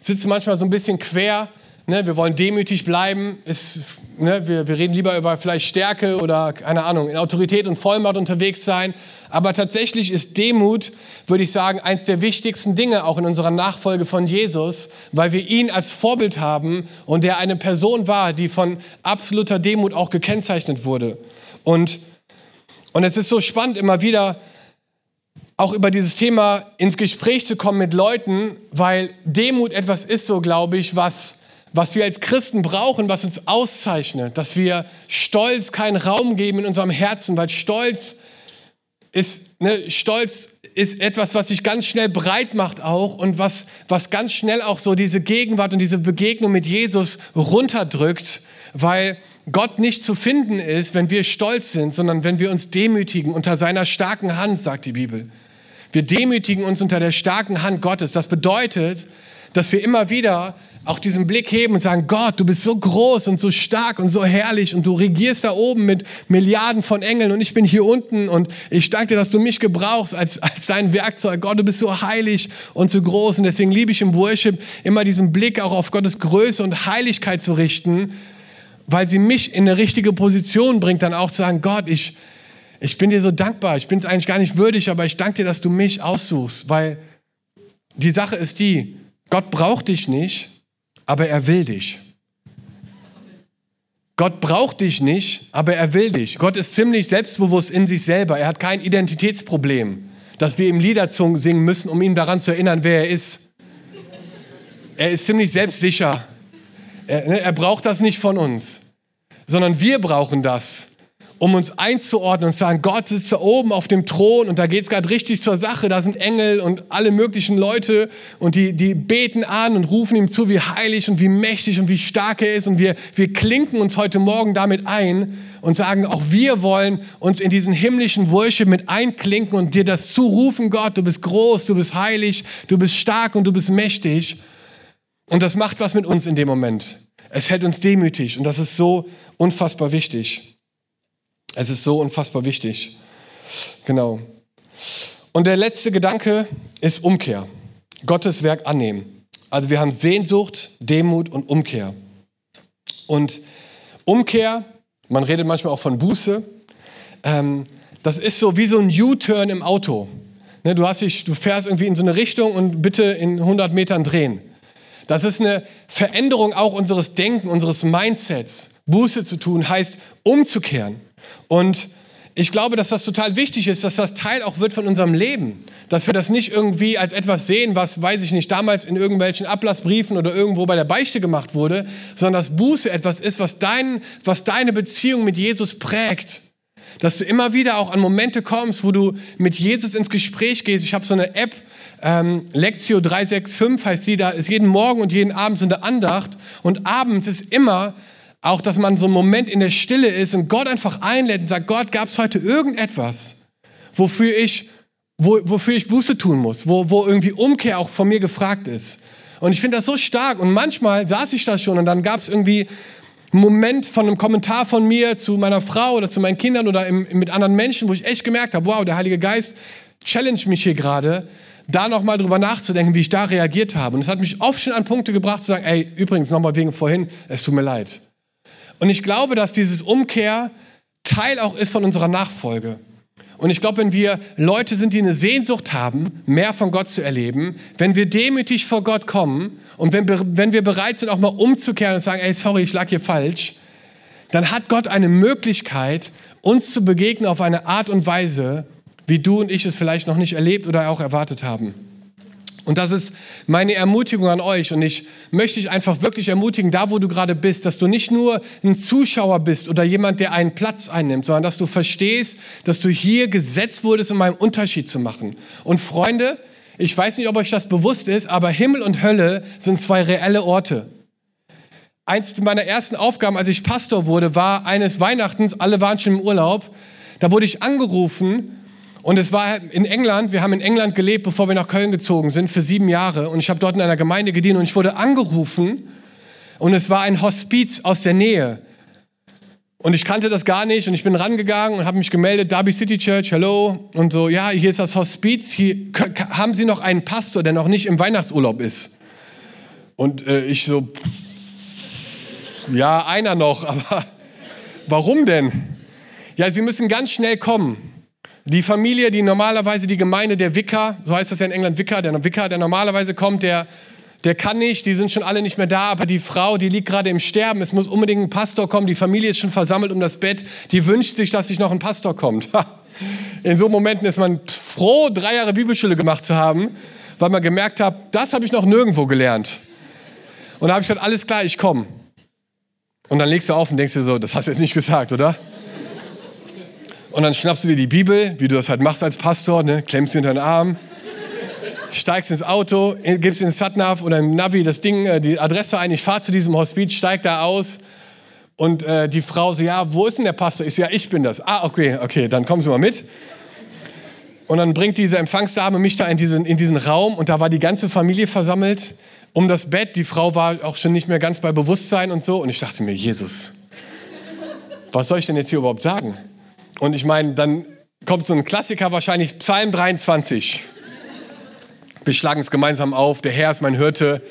sitzt manchmal so ein bisschen quer. Ne? Wir wollen demütig bleiben. Ist, ne? wir, wir reden lieber über vielleicht Stärke oder, keine Ahnung, in Autorität und Vollmacht unterwegs sein. Aber tatsächlich ist Demut, würde ich sagen, eins der wichtigsten Dinge auch in unserer Nachfolge von Jesus, weil wir ihn als Vorbild haben und der eine Person war, die von absoluter Demut auch gekennzeichnet wurde. Und, und es ist so spannend, immer wieder auch über dieses Thema ins Gespräch zu kommen mit Leuten, weil Demut etwas ist, so glaube ich, was, was wir als Christen brauchen, was uns auszeichnet, dass wir Stolz keinen Raum geben in unserem Herzen, weil Stolz ist, ne, Stolz ist etwas, was sich ganz schnell breit macht auch und was, was ganz schnell auch so diese Gegenwart und diese Begegnung mit Jesus runterdrückt, weil Gott nicht zu finden ist, wenn wir stolz sind, sondern wenn wir uns demütigen unter seiner starken Hand, sagt die Bibel. Wir demütigen uns unter der starken Hand Gottes. Das bedeutet, dass wir immer wieder auch diesen Blick heben und sagen, Gott, du bist so groß und so stark und so herrlich und du regierst da oben mit Milliarden von Engeln und ich bin hier unten und ich danke dir, dass du mich gebrauchst als, [LAUGHS] als dein Werkzeug. Gott, du bist so heilig und so groß und deswegen liebe ich im Worship immer diesen Blick auch auf Gottes Größe und Heiligkeit zu richten, weil sie mich in eine richtige Position bringt, dann auch zu sagen, Gott, ich, ich bin dir so dankbar, ich bin es eigentlich gar nicht würdig, aber ich danke dir, dass du mich aussuchst, weil die Sache ist die, Gott braucht dich nicht, aber er will dich. Gott braucht dich nicht, aber er will dich. Gott ist ziemlich selbstbewusst in sich selber. Er hat kein Identitätsproblem, dass wir ihm Lieder singen müssen, um ihn daran zu erinnern, wer er ist. Er ist ziemlich selbstsicher. Er, ne, er braucht das nicht von uns, sondern wir brauchen das um uns einzuordnen und zu sagen, Gott sitzt da oben auf dem Thron und da geht es gerade richtig zur Sache. Da sind Engel und alle möglichen Leute und die, die beten an und rufen ihm zu, wie heilig und wie mächtig und wie stark er ist. Und wir, wir klinken uns heute Morgen damit ein und sagen, auch wir wollen uns in diesen himmlischen Worship mit einklinken und dir das zurufen, Gott, du bist groß, du bist heilig, du bist stark und du bist mächtig. Und das macht was mit uns in dem Moment. Es hält uns demütig und das ist so unfassbar wichtig. Es ist so unfassbar wichtig. Genau. Und der letzte Gedanke ist Umkehr. Gottes Werk annehmen. Also wir haben Sehnsucht, Demut und Umkehr. Und Umkehr, man redet manchmal auch von Buße, ähm, das ist so wie so ein U-Turn im Auto. Ne, du, hast dich, du fährst irgendwie in so eine Richtung und bitte in 100 Metern drehen. Das ist eine Veränderung auch unseres Denken, unseres Mindsets. Buße zu tun heißt umzukehren. Und ich glaube, dass das total wichtig ist, dass das Teil auch wird von unserem Leben. Dass wir das nicht irgendwie als etwas sehen, was, weiß ich nicht, damals in irgendwelchen Ablassbriefen oder irgendwo bei der Beichte gemacht wurde, sondern dass Buße etwas ist, was, dein, was deine Beziehung mit Jesus prägt. Dass du immer wieder auch an Momente kommst, wo du mit Jesus ins Gespräch gehst. Ich habe so eine App, ähm, Lectio 365 heißt sie, da ist jeden Morgen und jeden Abend so eine Andacht. Und abends ist immer auch, dass man so einen Moment in der Stille ist und Gott einfach einlädt und sagt, Gott, gab es heute irgendetwas, wofür ich, wo, wofür ich Buße tun muss, wo, wo irgendwie Umkehr auch von mir gefragt ist. Und ich finde das so stark. Und manchmal saß ich da schon und dann gab es irgendwie einen Moment von einem Kommentar von mir zu meiner Frau oder zu meinen Kindern oder im, mit anderen Menschen, wo ich echt gemerkt habe, wow, der Heilige Geist challenge mich hier gerade, da nochmal drüber nachzudenken, wie ich da reagiert habe. Und es hat mich oft schon an Punkte gebracht zu sagen, ey, übrigens nochmal wegen vorhin, es tut mir leid. Und ich glaube, dass dieses Umkehr Teil auch ist von unserer Nachfolge. Und ich glaube, wenn wir Leute sind, die eine Sehnsucht haben, mehr von Gott zu erleben, wenn wir demütig vor Gott kommen und wenn, wenn wir bereit sind, auch mal umzukehren und sagen, ey, sorry, ich lag hier falsch, dann hat Gott eine Möglichkeit, uns zu begegnen auf eine Art und Weise, wie du und ich es vielleicht noch nicht erlebt oder auch erwartet haben. Und das ist meine Ermutigung an euch. Und ich möchte dich einfach wirklich ermutigen, da wo du gerade bist, dass du nicht nur ein Zuschauer bist oder jemand, der einen Platz einnimmt, sondern dass du verstehst, dass du hier gesetzt wurdest, um einen Unterschied zu machen. Und Freunde, ich weiß nicht, ob euch das bewusst ist, aber Himmel und Hölle sind zwei reelle Orte. Eins meiner ersten Aufgaben, als ich Pastor wurde, war eines Weihnachtens, alle waren schon im Urlaub, da wurde ich angerufen und es war in England, wir haben in England gelebt, bevor wir nach Köln gezogen sind, für sieben Jahre. Und ich habe dort in einer Gemeinde gedient und ich wurde angerufen. Und es war ein Hospiz aus der Nähe. Und ich kannte das gar nicht und ich bin rangegangen und habe mich gemeldet, Derby City Church, hello. Und so, ja, hier ist das Hospiz. Hier, haben Sie noch einen Pastor, der noch nicht im Weihnachtsurlaub ist? Und äh, ich so, ja, einer noch, [LAUGHS] aber warum denn? Ja, Sie müssen ganz schnell kommen. Die Familie, die normalerweise die Gemeinde der Wicker, so heißt das ja in England Wicker, der Wicker, der normalerweise kommt, der, der kann nicht, die sind schon alle nicht mehr da, aber die Frau, die liegt gerade im Sterben, es muss unbedingt ein Pastor kommen, die Familie ist schon versammelt um das Bett, die wünscht sich, dass sich noch ein Pastor kommt. In so Momenten ist man froh, drei Jahre Bibelschule gemacht zu haben, weil man gemerkt hat, das habe ich noch nirgendwo gelernt. Und da habe ich gesagt, alles klar, ich komme. Und dann legst du auf und denkst dir so, das hast du jetzt nicht gesagt, oder? Und dann schnappst du dir die Bibel, wie du das halt machst als Pastor, ne? klemmst sie unter den Arm, steigst ins Auto, gibst in Satnav oder im Navi das Ding, äh, die Adresse ein, ich fahre zu diesem Hospiz, steig da aus und äh, die Frau so, ja, wo ist denn der Pastor? Ich so, ja, ich bin das. Ah, okay, okay, dann kommen Sie mal mit. Und dann bringt diese Empfangsdame mich da in diesen, in diesen Raum und da war die ganze Familie versammelt um das Bett. Die Frau war auch schon nicht mehr ganz bei Bewusstsein und so. Und ich dachte mir, Jesus, was soll ich denn jetzt hier überhaupt sagen? Und ich meine, dann kommt so ein Klassiker wahrscheinlich, Psalm 23. Wir schlagen es gemeinsam auf, der Herr ist mein Hirte.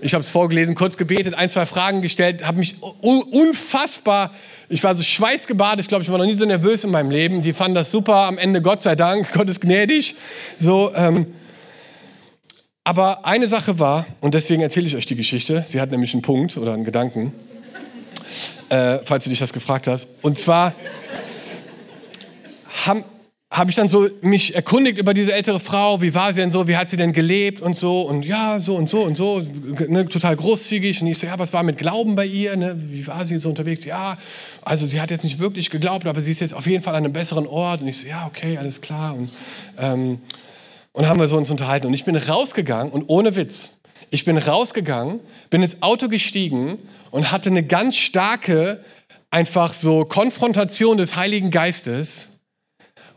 Ich habe es vorgelesen, kurz gebetet, ein, zwei Fragen gestellt, habe mich unfassbar, ich war so schweißgebadet, ich glaube, ich war noch nie so nervös in meinem Leben. Die fanden das super, am Ende Gott sei Dank, [LAUGHS] Gott ist gnädig. So, ähm, aber eine Sache war, und deswegen erzähle ich euch die Geschichte, sie hat nämlich einen Punkt oder einen Gedanken, äh, falls du dich das gefragt hast. Und zwar habe hab ich dann so mich erkundigt über diese ältere Frau, wie war sie denn so, wie hat sie denn gelebt und so und ja, so und so und so, ne, total großzügig und ich so, ja, was war mit Glauben bei ihr, ne? wie war sie so unterwegs, ja, also sie hat jetzt nicht wirklich geglaubt, aber sie ist jetzt auf jeden Fall an einem besseren Ort und ich so, ja, okay, alles klar und, ähm, und haben wir so uns unterhalten und ich bin rausgegangen und ohne Witz, ich bin rausgegangen, bin ins Auto gestiegen und hatte eine ganz starke, einfach so Konfrontation des Heiligen Geistes,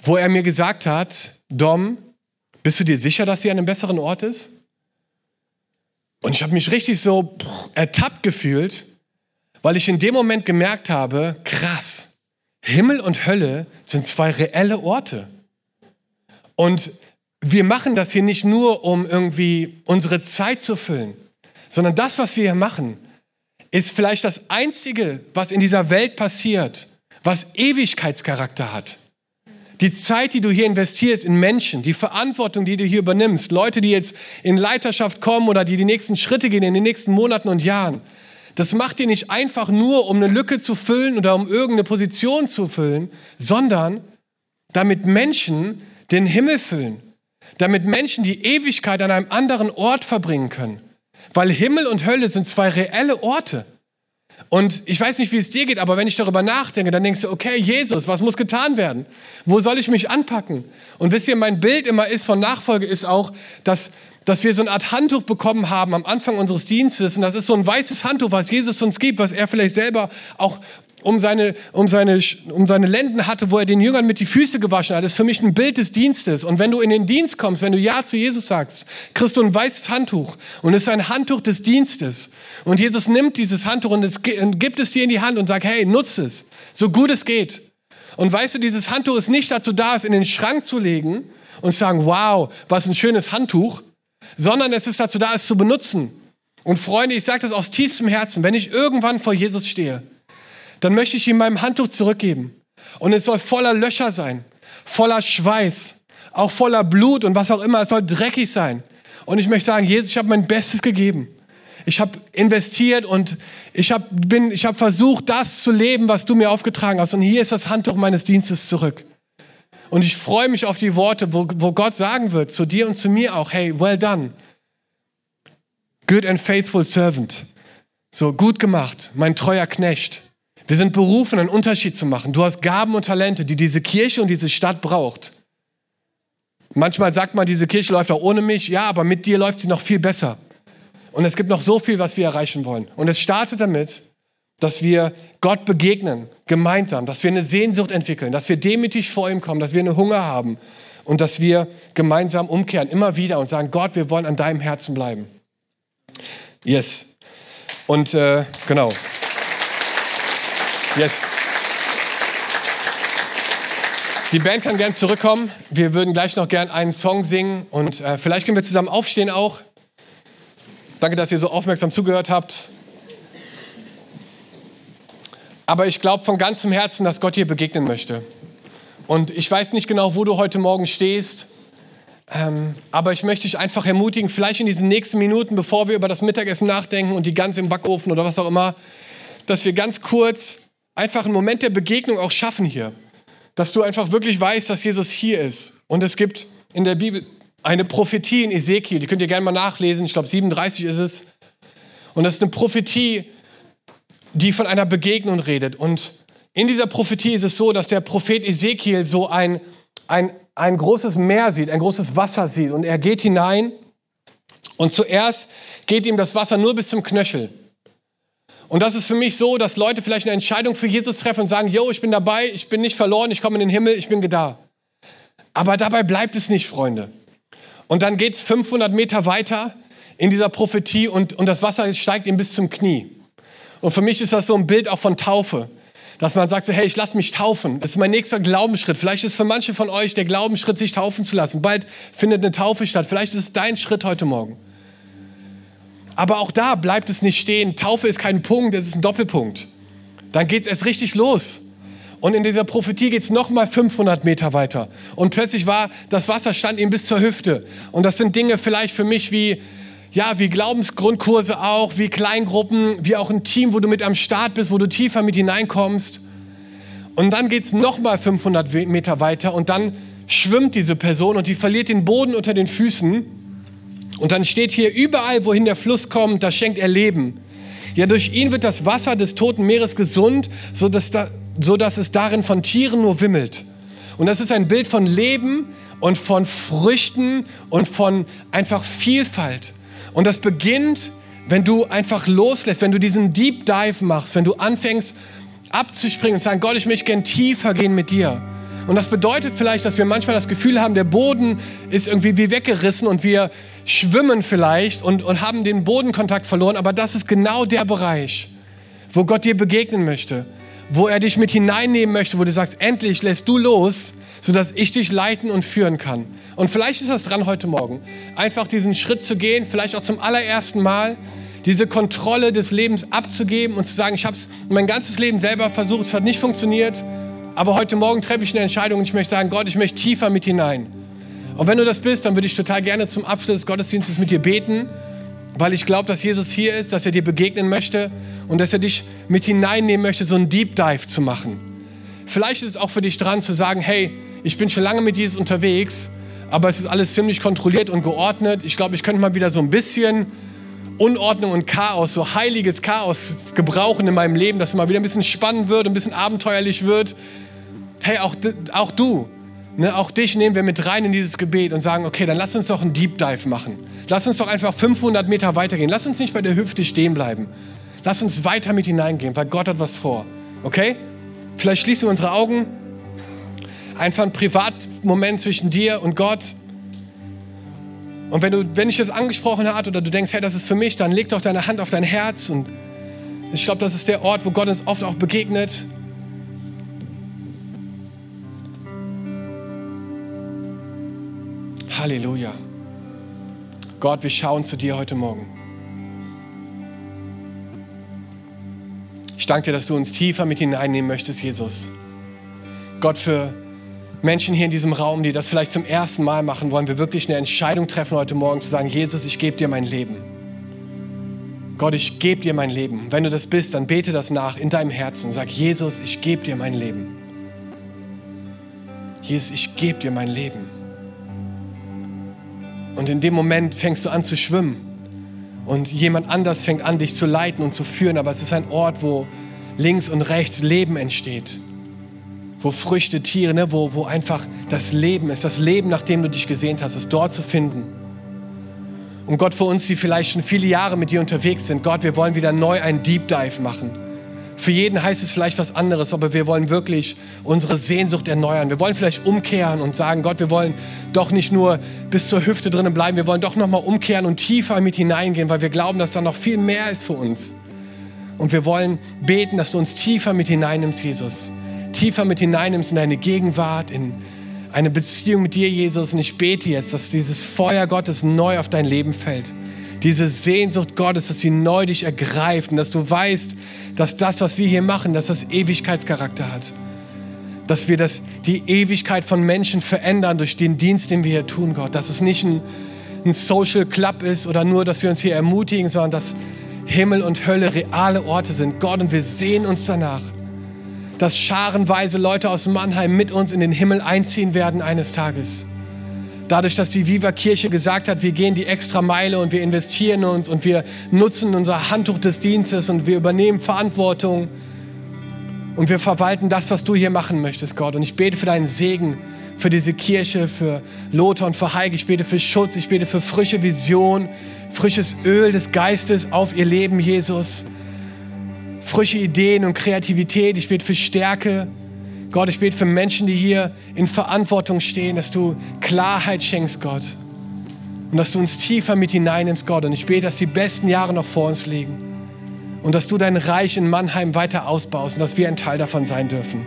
wo er mir gesagt hat, Dom, bist du dir sicher, dass sie an einem besseren Ort ist? Und ich habe mich richtig so ertappt gefühlt, weil ich in dem Moment gemerkt habe, krass, Himmel und Hölle sind zwei reelle Orte. Und wir machen das hier nicht nur, um irgendwie unsere Zeit zu füllen, sondern das, was wir hier machen, ist vielleicht das Einzige, was in dieser Welt passiert, was Ewigkeitscharakter hat. Die Zeit, die du hier investierst in Menschen, die Verantwortung, die du hier übernimmst, Leute, die jetzt in Leiterschaft kommen oder die die nächsten Schritte gehen in den nächsten Monaten und Jahren, das macht dir nicht einfach nur, um eine Lücke zu füllen oder um irgendeine Position zu füllen, sondern damit Menschen den Himmel füllen, damit Menschen die Ewigkeit an einem anderen Ort verbringen können. Weil Himmel und Hölle sind zwei reelle Orte. Und ich weiß nicht, wie es dir geht, aber wenn ich darüber nachdenke, dann denkst du, okay, Jesus, was muss getan werden? Wo soll ich mich anpacken? Und wisst ihr, mein Bild immer ist von Nachfolge ist auch, dass, dass wir so eine Art Handtuch bekommen haben am Anfang unseres Dienstes. Und das ist so ein weißes Handtuch, was Jesus uns gibt, was er vielleicht selber auch um seine, um, seine, um seine Lenden hatte, wo er den Jüngern mit die Füße gewaschen hat. Ist für mich ein Bild des Dienstes. Und wenn du in den Dienst kommst, wenn du Ja zu Jesus sagst, kriegst du ein weißes Handtuch. Und es ist ein Handtuch des Dienstes. Und Jesus nimmt dieses Handtuch und, es, und gibt es dir in die Hand und sagt, hey, nutze es, so gut es geht. Und weißt du, dieses Handtuch ist nicht dazu da, es in den Schrank zu legen und zu sagen, wow, was ein schönes Handtuch, sondern es ist dazu da, es zu benutzen. Und Freunde, ich sage das aus tiefstem Herzen, wenn ich irgendwann vor Jesus stehe, dann möchte ich ihm mein Handtuch zurückgeben. Und es soll voller Löcher sein, voller Schweiß, auch voller Blut und was auch immer. Es soll dreckig sein. Und ich möchte sagen, Jesus, ich habe mein Bestes gegeben. Ich habe investiert und ich habe hab versucht, das zu leben, was du mir aufgetragen hast. Und hier ist das Handtuch meines Dienstes zurück. Und ich freue mich auf die Worte, wo, wo Gott sagen wird, zu dir und zu mir auch, hey, well done. Good and faithful servant. So, gut gemacht, mein treuer Knecht. Wir sind berufen, einen Unterschied zu machen. Du hast Gaben und Talente, die diese Kirche und diese Stadt braucht. Manchmal sagt man, diese Kirche läuft auch ohne mich. Ja, aber mit dir läuft sie noch viel besser. Und es gibt noch so viel, was wir erreichen wollen. Und es startet damit, dass wir Gott begegnen, gemeinsam, dass wir eine Sehnsucht entwickeln, dass wir demütig vor ihm kommen, dass wir eine Hunger haben und dass wir gemeinsam umkehren, immer wieder und sagen, Gott, wir wollen an deinem Herzen bleiben. Yes. Und äh, genau. Yes. Die Band kann gern zurückkommen. Wir würden gleich noch gern einen Song singen und äh, vielleicht können wir zusammen aufstehen auch. Danke, dass ihr so aufmerksam zugehört habt. Aber ich glaube von ganzem Herzen, dass Gott dir begegnen möchte. Und ich weiß nicht genau, wo du heute Morgen stehst. Ähm, aber ich möchte dich einfach ermutigen, vielleicht in diesen nächsten Minuten, bevor wir über das Mittagessen nachdenken und die Gans im Backofen oder was auch immer, dass wir ganz kurz einfach einen Moment der Begegnung auch schaffen hier dass du einfach wirklich weißt, dass Jesus hier ist. Und es gibt in der Bibel eine Prophetie in Ezekiel, die könnt ihr gerne mal nachlesen, ich glaube 37 ist es. Und das ist eine Prophetie, die von einer Begegnung redet. Und in dieser Prophetie ist es so, dass der Prophet Ezekiel so ein, ein, ein großes Meer sieht, ein großes Wasser sieht. Und er geht hinein und zuerst geht ihm das Wasser nur bis zum Knöchel. Und das ist für mich so, dass Leute vielleicht eine Entscheidung für Jesus treffen und sagen, yo, ich bin dabei, ich bin nicht verloren, ich komme in den Himmel, ich bin da. Aber dabei bleibt es nicht, Freunde. Und dann geht es 500 Meter weiter in dieser Prophetie und, und das Wasser steigt ihm bis zum Knie. Und für mich ist das so ein Bild auch von Taufe. Dass man sagt so, hey, ich lasse mich taufen. Das ist mein nächster Glaubensschritt. Vielleicht ist für manche von euch der Glaubensschritt, sich taufen zu lassen. Bald findet eine Taufe statt. Vielleicht ist es dein Schritt heute Morgen. Aber auch da bleibt es nicht stehen. Taufe ist kein Punkt, es ist ein Doppelpunkt. Dann geht es erst richtig los. Und in dieser Prophetie geht es nochmal 500 Meter weiter. Und plötzlich war das Wasser stand ihm bis zur Hüfte. Und das sind Dinge vielleicht für mich wie, ja, wie Glaubensgrundkurse auch, wie Kleingruppen, wie auch ein Team, wo du mit am Start bist, wo du tiefer mit hineinkommst. Und dann geht es nochmal 500 Meter weiter und dann schwimmt diese Person und die verliert den Boden unter den Füßen und dann steht hier, überall, wohin der Fluss kommt, da schenkt er Leben. Ja, durch ihn wird das Wasser des Toten Meeres gesund, sodass, da, sodass es darin von Tieren nur wimmelt. Und das ist ein Bild von Leben und von Früchten und von einfach Vielfalt. Und das beginnt, wenn du einfach loslässt, wenn du diesen Deep Dive machst, wenn du anfängst abzuspringen und zu sagen, Gott, ich möchte gern tiefer gehen mit dir. Und das bedeutet vielleicht, dass wir manchmal das Gefühl haben, der Boden ist irgendwie wie weggerissen und wir schwimmen vielleicht und, und haben den Bodenkontakt verloren, aber das ist genau der Bereich, wo Gott dir begegnen möchte, wo er dich mit hineinnehmen möchte, wo du sagst, endlich lässt du los, sodass ich dich leiten und führen kann. Und vielleicht ist das dran heute Morgen, einfach diesen Schritt zu gehen, vielleicht auch zum allerersten Mal, diese Kontrolle des Lebens abzugeben und zu sagen, ich habe es mein ganzes Leben selber versucht, es hat nicht funktioniert, aber heute Morgen treffe ich eine Entscheidung und ich möchte sagen, Gott, ich möchte tiefer mit hinein. Und wenn du das bist, dann würde ich total gerne zum Abschluss des Gottesdienstes mit dir beten, weil ich glaube, dass Jesus hier ist, dass er dir begegnen möchte und dass er dich mit hineinnehmen möchte, so einen Deep Dive zu machen. Vielleicht ist es auch für dich dran zu sagen, hey, ich bin schon lange mit Jesus unterwegs, aber es ist alles ziemlich kontrolliert und geordnet. Ich glaube, ich könnte mal wieder so ein bisschen Unordnung und Chaos, so heiliges Chaos gebrauchen in meinem Leben, dass es mal wieder ein bisschen spannend wird, ein bisschen abenteuerlich wird. Hey, auch, auch du, Ne, auch dich nehmen wir mit rein in dieses Gebet und sagen, okay, dann lass uns doch einen Deep Dive machen. Lass uns doch einfach 500 Meter weitergehen. Lass uns nicht bei der Hüfte stehen bleiben. Lass uns weiter mit hineingehen, weil Gott hat was vor. Okay? Vielleicht schließen wir unsere Augen. Einfach ein Privatmoment zwischen dir und Gott. Und wenn, du, wenn ich das angesprochen hat oder du denkst, hey, das ist für mich, dann leg doch deine Hand auf dein Herz. Und ich glaube, das ist der Ort, wo Gott uns oft auch begegnet. Halleluja. Gott, wir schauen zu dir heute Morgen. Ich danke dir, dass du uns tiefer mit hineinnehmen möchtest, Jesus. Gott, für Menschen hier in diesem Raum, die das vielleicht zum ersten Mal machen, wollen wir wirklich eine Entscheidung treffen heute Morgen zu sagen, Jesus, ich gebe dir mein Leben. Gott, ich gebe dir mein Leben. Wenn du das bist, dann bete das nach in deinem Herzen und sag, Jesus, ich gebe dir mein Leben. Jesus, ich gebe dir mein Leben. Und in dem Moment fängst du an zu schwimmen. Und jemand anders fängt an, dich zu leiten und zu führen. Aber es ist ein Ort, wo links und rechts Leben entsteht. Wo Früchte, Tiere, ne? wo, wo einfach das Leben ist. Das Leben, nach dem du dich gesehnt hast, ist dort zu finden. Und Gott, für uns, die vielleicht schon viele Jahre mit dir unterwegs sind, Gott, wir wollen wieder neu einen Deep Dive machen. Für jeden heißt es vielleicht was anderes, aber wir wollen wirklich unsere Sehnsucht erneuern. Wir wollen vielleicht umkehren und sagen, Gott, wir wollen doch nicht nur bis zur Hüfte drinnen bleiben, wir wollen doch nochmal umkehren und tiefer mit hineingehen, weil wir glauben, dass da noch viel mehr ist für uns. Und wir wollen beten, dass du uns tiefer mit hineinnimmst, Jesus. Tiefer mit hineinnimmst in deine Gegenwart, in eine Beziehung mit dir, Jesus. Und ich bete jetzt, dass dieses Feuer Gottes neu auf dein Leben fällt. Diese Sehnsucht Gottes, dass sie neu dich ergreift und dass du weißt, dass das, was wir hier machen, dass das Ewigkeitscharakter hat. Dass wir das, die Ewigkeit von Menschen verändern durch den Dienst, den wir hier tun, Gott. Dass es nicht ein, ein Social Club ist oder nur, dass wir uns hier ermutigen, sondern dass Himmel und Hölle reale Orte sind. Gott, und wir sehen uns danach dass scharenweise Leute aus Mannheim mit uns in den Himmel einziehen werden eines Tages. Dadurch, dass die Viva Kirche gesagt hat, wir gehen die extra Meile und wir investieren uns und wir nutzen unser Handtuch des Dienstes und wir übernehmen Verantwortung und wir verwalten das, was du hier machen möchtest, Gott. Und ich bete für deinen Segen, für diese Kirche, für Lothar und für Heike. Ich bete für Schutz, ich bete für frische Vision, frisches Öl des Geistes auf ihr Leben, Jesus frische Ideen und Kreativität. Ich bete für Stärke. Gott, ich bete für Menschen, die hier in Verantwortung stehen, dass du Klarheit schenkst, Gott. Und dass du uns tiefer mit hineinnimmst, Gott. Und ich bete, dass die besten Jahre noch vor uns liegen. Und dass du dein Reich in Mannheim weiter ausbaust und dass wir ein Teil davon sein dürfen.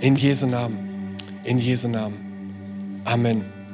In Jesu Namen. In Jesu Namen. Amen.